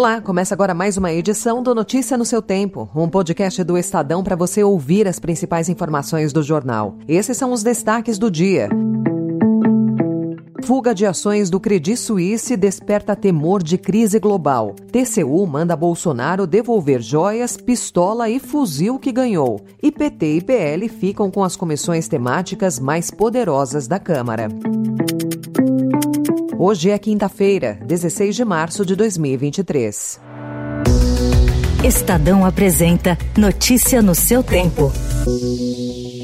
Olá, começa agora mais uma edição do Notícia no seu Tempo, um podcast do Estadão para você ouvir as principais informações do jornal. Esses são os destaques do dia. Fuga de ações do Credit Suisse desperta temor de crise global. TCU manda Bolsonaro devolver joias, pistola e fuzil que ganhou. E PT e PL ficam com as comissões temáticas mais poderosas da Câmara. Hoje é quinta-feira, 16 de março de 2023. Estadão apresenta Notícia no seu tempo. O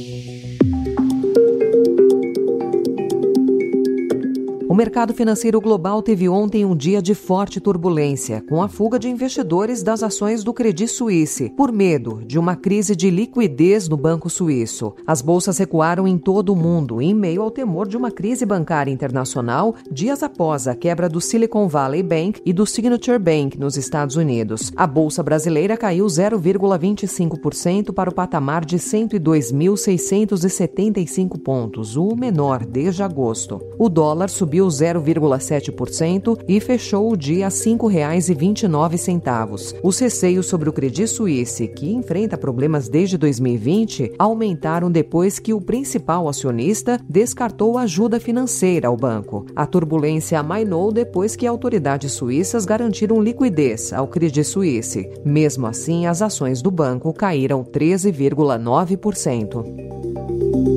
mercado financeiro global teve ontem um dia de forte turbulência, com a fuga de investidores das ações do Credit Suisse, por medo de uma crise de liquidez no banco suíço. As bolsas recuaram em todo o mundo, em meio ao temor de uma crise bancária internacional, dias após a quebra do Silicon Valley Bank e do Signature Bank nos Estados Unidos. A bolsa brasileira caiu 0,25% para o patamar de 102.675 pontos, o menor desde agosto. O dólar subiu subiu 0,7% e fechou o dia a R$ 5,29. Os receios sobre o Credit Suisse, que enfrenta problemas desde 2020, aumentaram depois que o principal acionista descartou ajuda financeira ao banco. A turbulência amainou depois que autoridades suíças garantiram liquidez ao Credit Suisse. Mesmo assim, as ações do banco caíram 13,9%.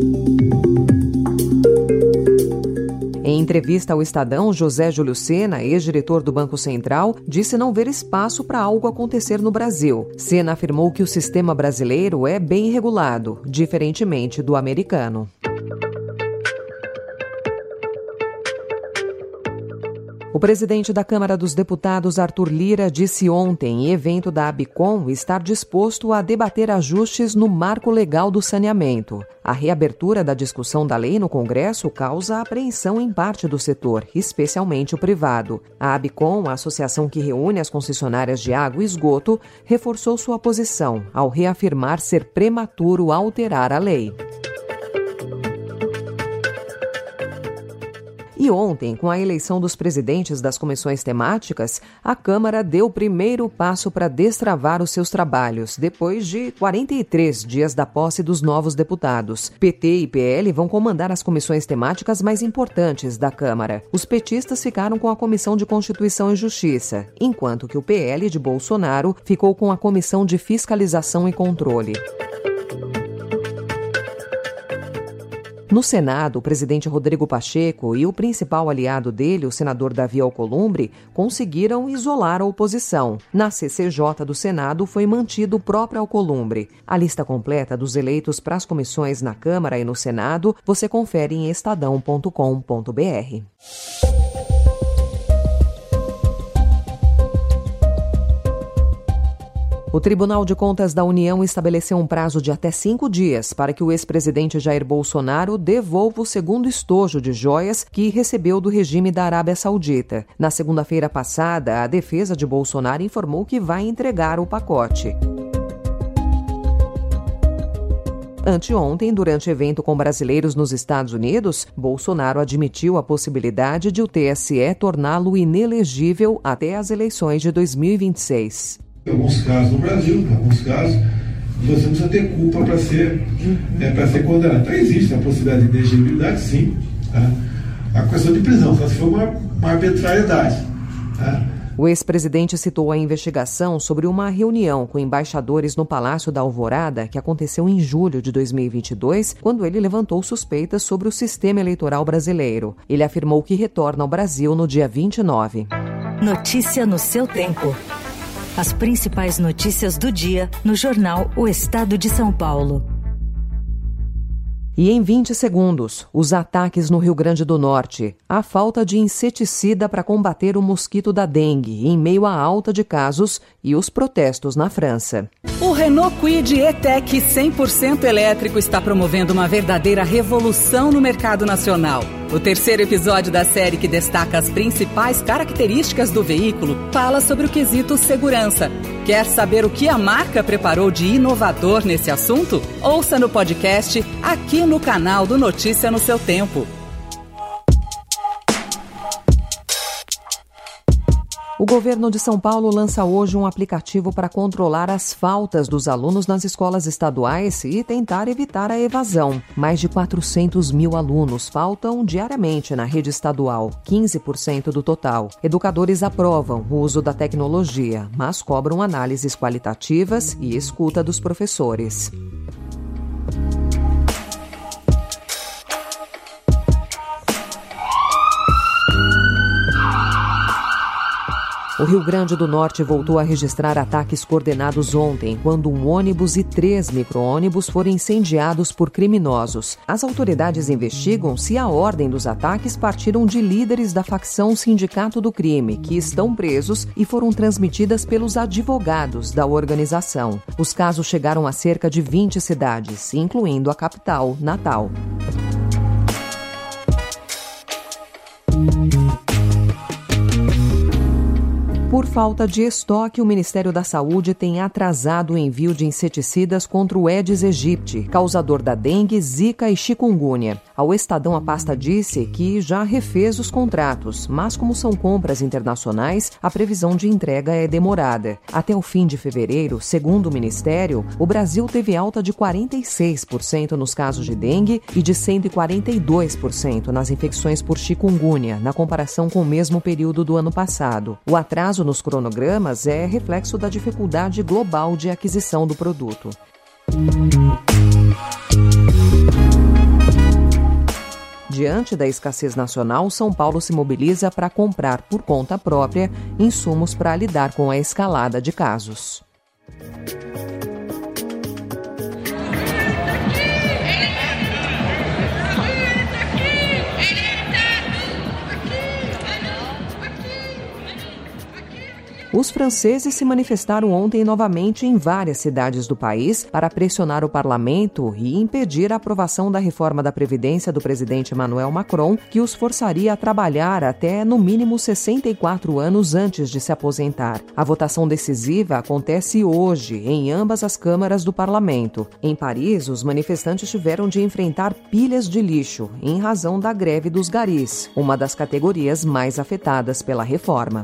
Entrevista ao Estadão, José Júlio Sena, ex-diretor do Banco Central, disse não ver espaço para algo acontecer no Brasil. Sena afirmou que o sistema brasileiro é bem regulado, diferentemente do americano. O presidente da Câmara dos Deputados, Arthur Lira, disse ontem, em evento da Abicom, estar disposto a debater ajustes no marco legal do saneamento. A reabertura da discussão da lei no Congresso causa apreensão em parte do setor, especialmente o privado. A Abicom, a associação que reúne as concessionárias de água e esgoto, reforçou sua posição ao reafirmar ser prematuro alterar a lei. E ontem, com a eleição dos presidentes das comissões temáticas, a Câmara deu o primeiro passo para destravar os seus trabalhos, depois de 43 dias da posse dos novos deputados. PT e PL vão comandar as comissões temáticas mais importantes da Câmara. Os petistas ficaram com a Comissão de Constituição e Justiça, enquanto que o PL de Bolsonaro ficou com a Comissão de Fiscalização e Controle. No Senado, o presidente Rodrigo Pacheco e o principal aliado dele, o senador Davi Alcolumbre, conseguiram isolar a oposição. Na CCJ do Senado foi mantido o próprio Alcolumbre. A lista completa dos eleitos para as comissões na Câmara e no Senado você confere em estadão.com.br. O Tribunal de Contas da União estabeleceu um prazo de até cinco dias para que o ex-presidente Jair Bolsonaro devolva o segundo estojo de joias que recebeu do regime da Arábia Saudita. Na segunda-feira passada, a defesa de Bolsonaro informou que vai entregar o pacote. Anteontem, durante evento com brasileiros nos Estados Unidos, Bolsonaro admitiu a possibilidade de o TSE torná-lo inelegível até as eleições de 2026. Em alguns casos no Brasil, em alguns casos, você não precisa ter culpa para ser, é, para ser condenado. Então existe a possibilidade de elegibilidade, sim. Tá? A questão de prisão, só se for uma, uma arbitrariedade. Tá? O ex-presidente citou a investigação sobre uma reunião com embaixadores no Palácio da Alvorada que aconteceu em julho de 2022, quando ele levantou suspeitas sobre o sistema eleitoral brasileiro. Ele afirmou que retorna ao Brasil no dia 29. Notícia no seu tempo. As principais notícias do dia no jornal O Estado de São Paulo. E em 20 segundos, os ataques no Rio Grande do Norte, a falta de inseticida para combater o mosquito da dengue em meio à alta de casos e os protestos na França. O Renault Kwid E-Tech 100% elétrico está promovendo uma verdadeira revolução no mercado nacional. O terceiro episódio da série que destaca as principais características do veículo fala sobre o quesito segurança. Quer saber o que a marca preparou de inovador nesse assunto? Ouça no podcast aqui no canal do Notícia no seu tempo. O governo de São Paulo lança hoje um aplicativo para controlar as faltas dos alunos nas escolas estaduais e tentar evitar a evasão. Mais de 400 mil alunos faltam diariamente na rede estadual, 15% do total. Educadores aprovam o uso da tecnologia, mas cobram análises qualitativas e escuta dos professores. O Rio Grande do Norte voltou a registrar ataques coordenados ontem, quando um ônibus e três micro-ônibus foram incendiados por criminosos. As autoridades investigam se a ordem dos ataques partiram de líderes da facção Sindicato do Crime, que estão presos e foram transmitidas pelos advogados da organização. Os casos chegaram a cerca de 20 cidades, incluindo a capital, Natal. Por falta de estoque, o Ministério da Saúde tem atrasado o envio de inseticidas contra o Aedes aegypti, causador da dengue, zika e chikungunya. Ao Estadão, a pasta disse que já refez os contratos, mas como são compras internacionais, a previsão de entrega é demorada. Até o fim de fevereiro, segundo o Ministério, o Brasil teve alta de 46% nos casos de dengue e de 142% nas infecções por chikungunya, na comparação com o mesmo período do ano passado. O atraso nos cronogramas é reflexo da dificuldade global de aquisição do produto. Diante da escassez nacional, São Paulo se mobiliza para comprar por conta própria insumos para lidar com a escalada de casos. Os franceses se manifestaram ontem novamente em várias cidades do país para pressionar o parlamento e impedir a aprovação da reforma da Previdência do presidente Emmanuel Macron, que os forçaria a trabalhar até no mínimo 64 anos antes de se aposentar. A votação decisiva acontece hoje em ambas as câmaras do parlamento. Em Paris, os manifestantes tiveram de enfrentar pilhas de lixo em razão da greve dos garis, uma das categorias mais afetadas pela reforma.